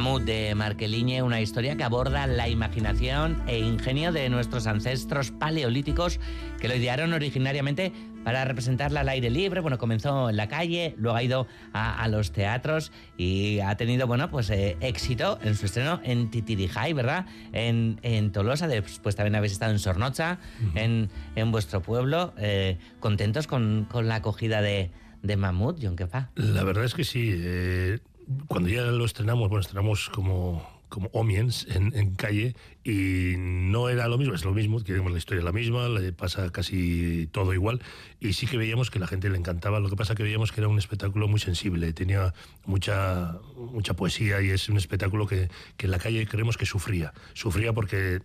Mamut de Marqueliñe, una historia que aborda la imaginación e ingenio de nuestros ancestros paleolíticos que lo idearon originariamente para representarla al aire libre. Bueno, comenzó en la calle, luego ha ido a, los teatros y ha tenido, bueno, pues eh, éxito en su estreno en Titirijay, ¿verdad? En, Tolosa, después también habéis estado en Sornocha, en, vuestro pueblo. Eh, ¿Contentos con, la acogida de, de Mamut, John Kefa? La verdad es que sí. Eh, cuando ya lo estrenamos, bueno, estrenamos como como Omiens en, calle y no era lo mismo, es lo mismo, queremos la historia la misma, le pasa casi todo igual y sí que veíamos que la gente le encantaba, lo que pasa que veíamos que era un espectáculo muy sensible, tenía mucha, mucha poesía y es un espectáculo que, que en la calle creemos que sufría, sufría porque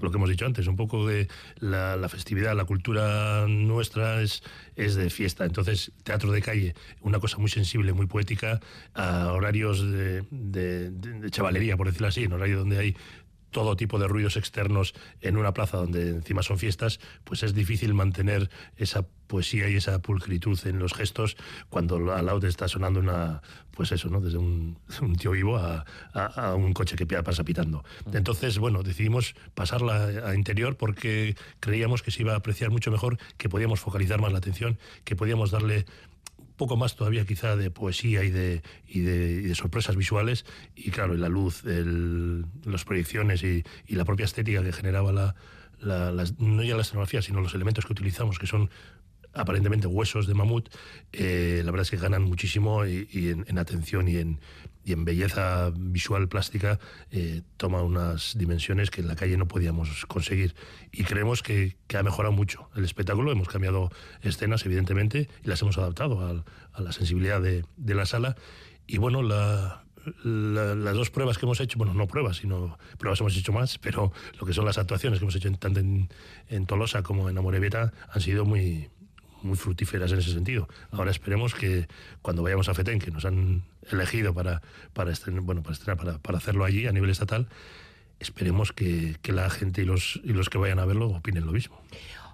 lo que hemos dicho antes, un poco de la, festividad, la cultura nuestra es, es de fiesta. Entonces, teatro de calle, una cosa muy sensible, muy poética, a horarios de, de chavalería, por decirlo así, en horario donde hay todo tipo de ruidos externos en una plaza donde encima son fiestas, pues es difícil mantener esa poesía y esa pulcritud en los gestos cuando al lado te está sonando una, pues eso, ¿no? Desde un, tío vivo a, un coche que pasa pitando. Entonces, bueno, decidimos pasarla a interior porque creíamos que se iba a apreciar mucho mejor, que podíamos focalizar más la atención, que podíamos darle poco más todavía quizá de poesía y de, y de, sorpresas visuales. Y claro, la luz, las proyecciones y, la propia estética que generaba la, no ya la escenografía, sino los elementos que utilizamos, que son aparentemente huesos de mamut, eh, la verdad es que ganan muchísimo y, en, atención y en, y en belleza visual plástica eh, toma unas dimensiones que en la calle no podíamos conseguir. Y creemos que, ha mejorado mucho el espectáculo, hemos cambiado escenas evidentemente y las hemos adaptado a, la sensibilidad de, la sala. Y bueno, las dos pruebas que hemos hecho, bueno, no pruebas, sino pruebas hemos hecho más, pero lo que son las actuaciones que hemos hecho tanto en, en Tolosa como en Amorebieta han sido muy, muy fructíferas en ese sentido. Ahora esperemos que cuando vayamos a FETEN, que nos han elegido para, para, estrenar, bueno, para, para, hacerlo allí a nivel estatal, esperemos que, que, la gente y los, y los que vayan a verlo opinen lo mismo.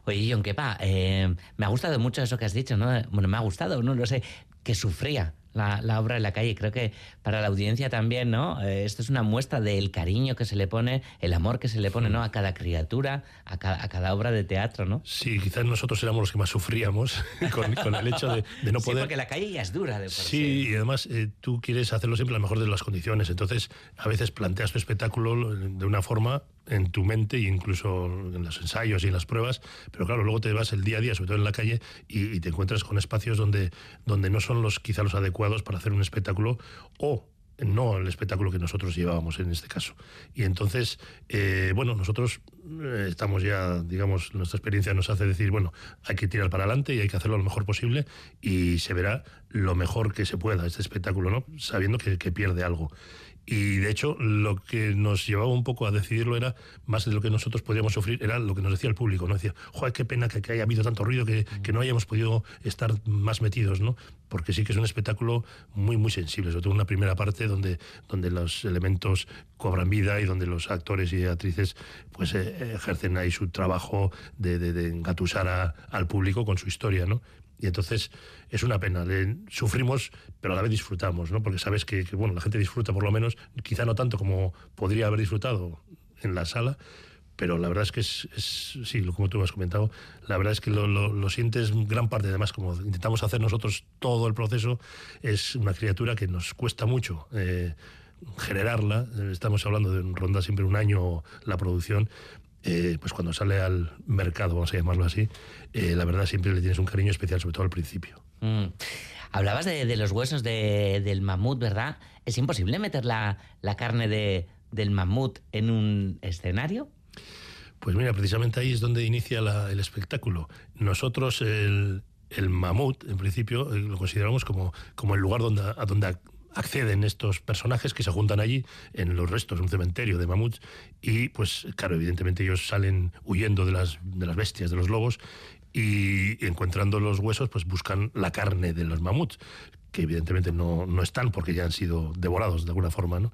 Oye, John Kepa, eh, me ha gustado mucho eso que has dicho, ¿no? Bueno, me ha gustado, no lo sé, que sufría la, obra en la calle. Creo que para la audiencia también, ¿no? Eh, esto es una muestra del cariño que se le pone, el amor que se le pone, ¿no? A cada criatura, a cada, obra de teatro, ¿no? Sí, quizás nosotros éramos los que más sufríamos con, el hecho de, no poder... Sí, porque la calle ya es dura de por sí. y además eh, tú quieres hacerlo siempre a la mejor de las condiciones. Entonces, a veces planteas tu espectáculo de una forma en tu mente incluso en los ensayos y en las pruebas, pero claro, luego te vas el día a día, sobre todo en la calle, y, te encuentras con espacios donde, donde no son los quizá los adecuados para hacer un espectáculo o no el espectáculo que nosotros llevábamos en este caso. Y entonces, eh, bueno, nosotros eh, estamos ya, digamos, nuestra experiencia nos hace decir, bueno, hay que tirar para adelante y hay que hacerlo lo mejor posible y se verá lo mejor que se pueda este espectáculo, ¿no? Sabiendo que pierde algo. Y de hecho, lo que nos llevaba un poco a decidirlo era, más de lo que nosotros podíamos sufrir, era lo que nos decía el público. ¿no? Decía, joder, qué pena que, haya habido tanto ruido que, que, no hayamos podido estar más metidos, ¿no? Porque sí que es un espectáculo muy, muy sensible, sobre todo una primera parte donde, donde los elementos cobran vida y donde los actores y actrices pues eh, ejercen ahí su trabajo de, engatusar al público con su historia, ¿no? Y entonces es una pena. sufrimos, pero a la vez disfrutamos, ¿no? Porque sabes que, bueno, la gente disfruta por lo menos, quizá no tanto como podría haber disfrutado en la sala, pero la verdad es que es, sí, como tú has comentado, la verdad es que lo, sientes gran parte, además, como intentamos hacer nosotros todo el proceso, es una criatura que nos cuesta mucho. Eh, generarla, estamos hablando de ronda siempre un año la producción, eh, pues cuando sale al mercado, vamos a llamarlo así, eh, la verdad siempre le tienes un cariño especial, sobre todo al principio. Mm. Hablabas de, los huesos del mamut, ¿verdad? ¿Es imposible meter la, carne de, del mamut en un escenario? Pues mira, precisamente ahí es donde inicia el espectáculo. Nosotros el, mamut, en principio, eh, lo consideramos como, como el lugar donde, a donde acceden estos personajes que se juntan allí en los restos, un cementerio de mamuts, y pues claro, evidentemente ellos salen huyendo de las, de las bestias, de los lobos, y encontrando los huesos, pues buscan la carne de los mamuts, que evidentemente no, no están porque ya han sido devorados de alguna forma, ¿no?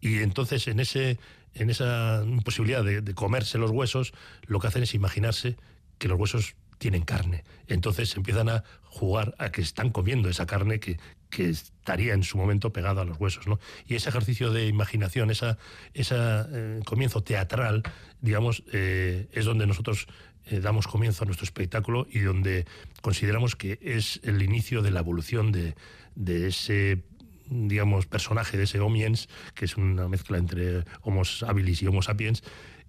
Y entonces en, ese, en esa imposibilidad de, de comerse los huesos, lo que hacen es imaginarse que los huesos tienen carne. Entonces empiezan a jugar a que están comiendo esa carne que, que estaría en su momento pegado a los huesos. ¿no? Y ese ejercicio de imaginación, ese esa, eh, comienzo teatral, digamos, eh, es donde nosotros eh, damos comienzo a nuestro espectáculo y donde consideramos que es el inicio de la evolución de, de ese digamos, personaje de ese Homiens, que es una mezcla entre Homo habilis y Homo sapiens,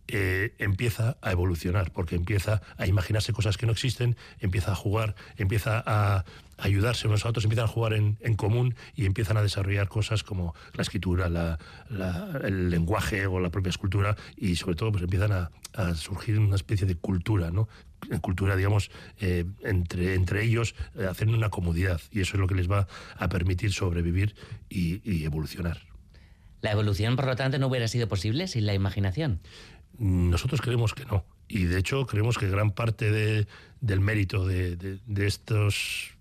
eh, empieza a evolucionar, porque empieza a imaginarse cosas que no existen, empieza a jugar, empieza a ayudarse unos a otros, empiezan a jugar en, común y empiezan a desarrollar cosas como la escritura, el lenguaje o la propia escultura y sobre todo pues empiezan a, surgir una especie de cultura, ¿no? cultura, digamos, eh, entre, ellos, eh, una comodidad. Y eso es lo que les va a permitir sobrevivir y evolucionar. ¿La evolución, por lo tanto, no hubiera sido posible sin la imaginación? Nosotros creemos que no. Y de hecho creemos que gran parte de, del mérito de, de, estos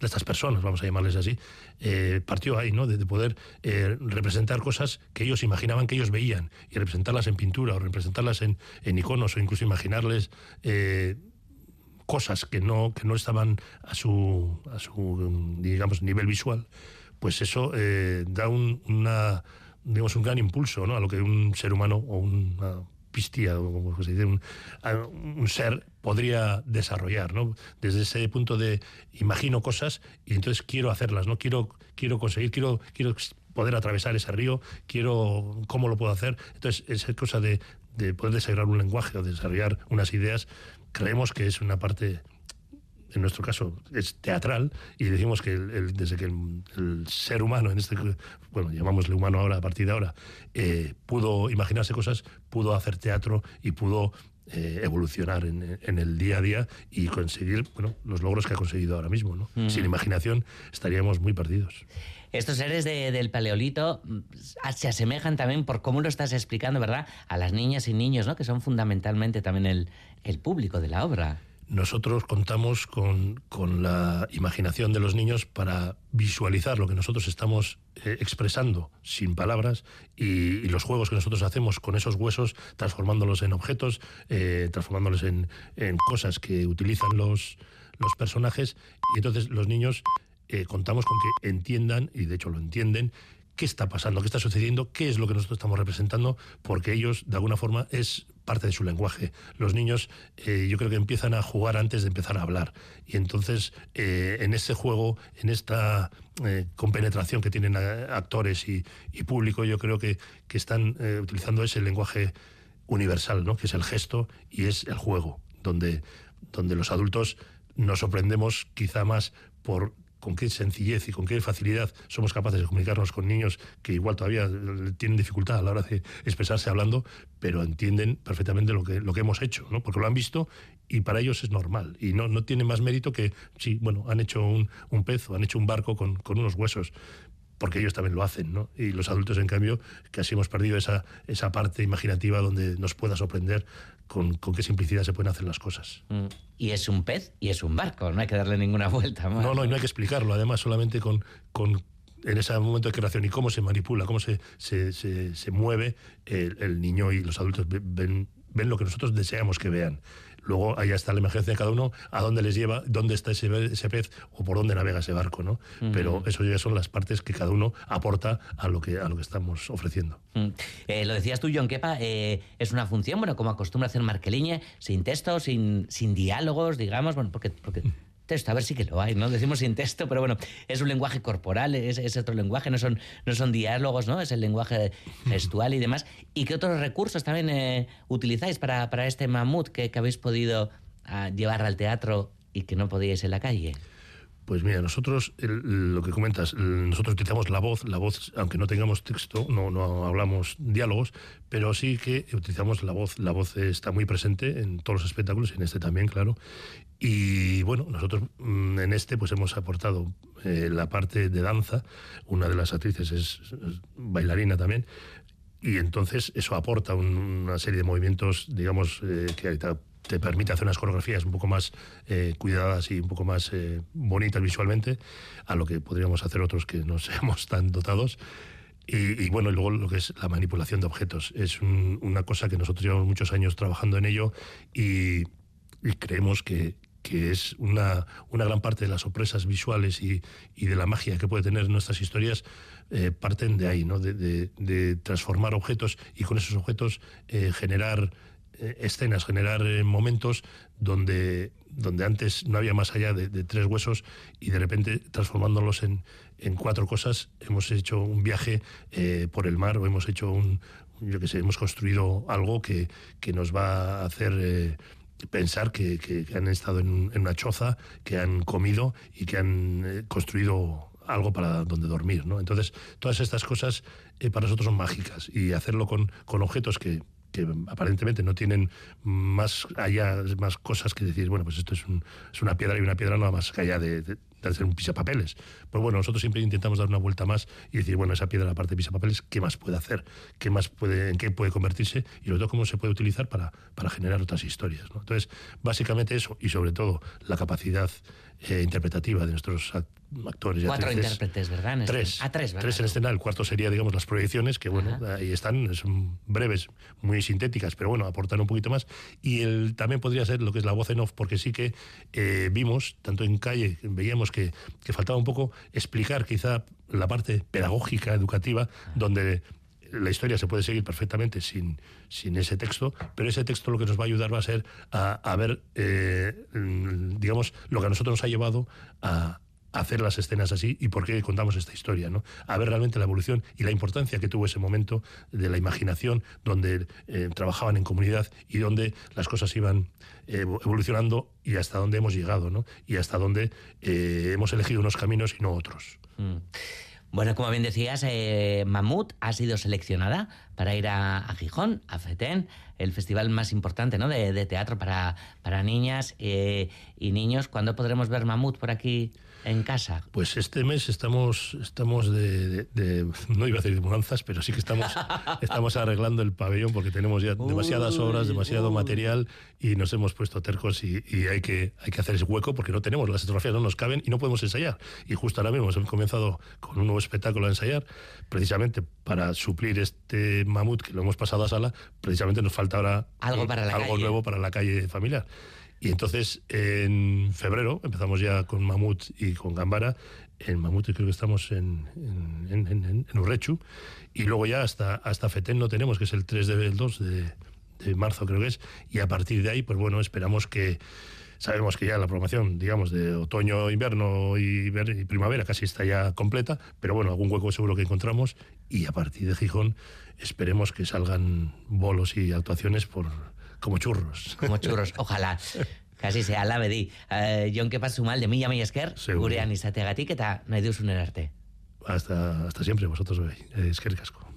de estas personas, vamos a llamarles así, eh, partió ahí, ¿no? De, poder eh, representar cosas que ellos imaginaban que ellos veían y representarlas en pintura o representarlas en, iconos o incluso imaginarles eh, cosas que no, que no estaban a su, a su digamos, nivel visual, pues eso da un, una, digamos, un gran impulso ¿no? a lo que un ser humano o una como se dice, un, ser podría desarrollar, ¿no? Desde ese punto de imagino cosas y entonces quiero hacerlas, ¿no? Quiero, quiero conseguir, quiero, quiero poder atravesar ese río, quiero cómo lo puedo hacer. Entonces, esa cosa de, de poder desarrollar un lenguaje o desarrollar unas ideas, creemos que es una parte en nuestro caso es teatral y decimos que desde que el, ser humano, en este, bueno, llamámosle humano ahora, a partir de ahora, eh, pudo imaginarse cosas, pudo hacer teatro y pudo eh, evolucionar en, el día a día y conseguir bueno, los logros que ha conseguido ahora mismo. ¿no? Sin imaginación estaríamos muy perdidos. Estos seres del paleolito mm, se asemejan también, por cómo lo estás explicando, ¿verdad?, a las niñas y niños, ¿no? que son fundamentalmente también el, el público de la obra nosotros contamos con, la imaginación de los niños para visualizar lo que nosotros estamos eh, expresando sin palabras y, los juegos que nosotros hacemos con esos huesos, transformándolos en objetos, eh, transformándolos en, cosas que utilizan los, los personajes. Y entonces los niños eh, contamos con que entiendan, y de hecho lo entienden, qué está pasando, qué está sucediendo, qué es lo que nosotros estamos representando, porque ellos, de alguna forma, es parte de su lenguaje. Los niños eh, yo creo que empiezan a jugar antes de empezar a hablar. Y entonces eh, en ese juego, en esta eh, compenetración que tienen actores y, público, yo creo que, que están utilizando ese lenguaje universal, ¿no? que es el gesto y es el juego, donde, donde los adultos nos sorprendemos quizá más por con qué sencillez y con qué facilidad somos capaces de comunicarnos con niños que igual todavía tienen dificultad a la hora de expresarse hablando, pero entienden perfectamente lo que, lo que hemos hecho, ¿no? porque lo han visto y para ellos es normal. Y no, no tiene más mérito que, sí, bueno, han hecho un, un pez o han hecho un barco con, con unos huesos, porque ellos también lo hacen, ¿no? Y los adultos, en cambio, casi hemos perdido esa, esa parte imaginativa donde nos pueda sorprender con, con, qué simplicidad se pueden hacer las cosas. Mm. Y es un pez y es un barco, no hay que darle ninguna vuelta más. No, no, y no hay que explicarlo, además, solamente con, con en ese momento de creación y cómo se manipula, cómo se, se, se, mueve el, el, niño y los adultos ven, ven lo que nosotros deseamos que vean. Luego ahí está la emergencia de cada uno, a dónde les lleva, dónde está ese, ese pez o por dónde navega ese barco, ¿no? Pero eso ya son las partes que cada uno aporta a lo que, a lo que estamos ofreciendo. Eh, lo decías tú, John Kepa, eh, es una función, bueno, como acostumbra hacer Marqueliñe, sin texto, sin, sin diálogos, digamos, bueno, porque, porque texto, a ver si que lo hay, ¿no? Decimos sin texto, pero bueno, es un lenguaje corporal, es, otro lenguaje, no son, no son diálogos, ¿no? Es el lenguaje gestual y demás. ¿Y qué otros recursos también eh, utilizáis para, para, este mamut que, habéis podido ah, llevar al teatro y que no podíais en la calle? Pues mira, nosotros, lo que comentas, nosotros utilizamos la voz, la voz, aunque no tengamos texto, no, no hablamos diálogos, pero sí que utilizamos la voz. La voz está muy presente en todos los espectáculos, en este también, claro. Y bueno, nosotros mm, en este pues hemos aportado eh, la parte de danza, una de las actrices es, bailarina también, y entonces eso aporta una serie de movimientos, digamos, eh, que te permite hacer unas coreografías un poco más eh, cuidadas y un poco más bonitas visualmente, a lo que podríamos hacer otros que no seamos tan dotados. Y, bueno, luego lo que es la manipulación de objetos. Es una cosa que nosotros llevamos muchos años trabajando en ello y, creemos que, que es una, una gran parte de las sorpresas visuales y, y de la magia que puede tener nuestras historias, eh, parten de ahí, ¿no? De, transformar objetos y con esos objetos eh, generar eh, escenas, generar momentos donde, donde antes no había más allá de, tres huesos y de repente transformándolos en, en cuatro cosas hemos hecho un viaje por el mar o hemos hecho un, yo que sé, hemos construido algo que, que nos va a hacer pensar que, que, han estado en, una choza, que han comido y que han construido algo para donde dormir, ¿no? Entonces, todas estas cosas eh, para nosotros son mágicas y hacerlo con, con objetos que, que aparentemente no tienen más allá, más cosas que decir, bueno, pues esto es, un, es una piedra y una piedra no más que allá de, de, hacer un pisapapeles. Pues bueno, nosotros siempre intentamos dar una vuelta más y decir, bueno, esa piedra, aparte de pisapapeles, ¿qué más puede hacer? ¿Qué más puede, ¿En qué puede convertirse? Y sobre todo, cómo se puede utilizar para, para generar otras historias. Entonces, básicamente eso, y sobre todo la capacidad eh, interpretativa de nuestros actores. Cuatro intérpretes, ¿verdad? tres. Ah, tres, Tres en escena. El cuarto sería, digamos, las proyecciones, que bueno, ahí están, son breves, muy sintéticas, pero bueno, aportan un poquito más. Y el, también podría ser lo que es la voz en off, porque sí que eh, vimos, tanto en calle, veíamos que, que faltaba un poco explicar quizá la parte pedagógica, educativa, donde la historia se puede seguir perfectamente sin, sin ese texto, pero ese texto lo que nos va a ayudar va a ser a, ver, eh, digamos, lo que a nosotros nos ha llevado a, hacer las escenas así y por qué contamos esta historia, ¿no? A ver realmente la evolución y la importancia que tuvo ese momento de la imaginación, donde eh, trabajaban en comunidad y donde las cosas iban eh, evolucionando y hasta dónde hemos llegado, ¿no? Y hasta dónde hemos elegido unos caminos y no otros. Mm. Bueno, como bien decías, eh, Mamut ha sido seleccionada para ir a, Gijón, a FETEN, el festival más importante ¿no? de, teatro para, para niñas eh, y niños. ¿Cuándo podremos ver Mamut por aquí? En casa? Pues este mes estamos, estamos de, no iba a decir de mudanzas, pero sí que estamos, estamos arreglando el pabellón porque tenemos ya demasiadas obras, demasiado material y nos hemos puesto tercos y, hay, que, hay que hacer ese hueco porque no tenemos, las fotografías no nos caben y no podemos ensayar. Y justo ahora mismo hemos comenzado con un nuevo espectáculo a ensayar, precisamente para suplir este mamut que lo hemos pasado a sala, precisamente nos falta ahora algo, para algo nuevo para la calle familiar. Y entonces en febrero empezamos ya con Mamut y con Gambara. En Mamut creo que estamos en, en, en, en Urrechu. Y luego ya hasta, hasta Feten no tenemos, que es el 3 de, 2 de, de marzo creo que es. Y a partir de ahí, pues bueno, esperamos que sabemos que ya la programación, digamos, de otoño, invierno y, primavera casi está ya completa, pero bueno, algún hueco seguro que encontramos y a partir de Gijón esperemos que salgan bolos y actuaciones por, como churros. Como churros, ojalá. Casi sea la bedi. Uh, Jon pasu mal de mila mila esker, gurean izateagatik eta nahi duzun erarte. Hasta, hasta siempre, vosotros, eskerrik asko.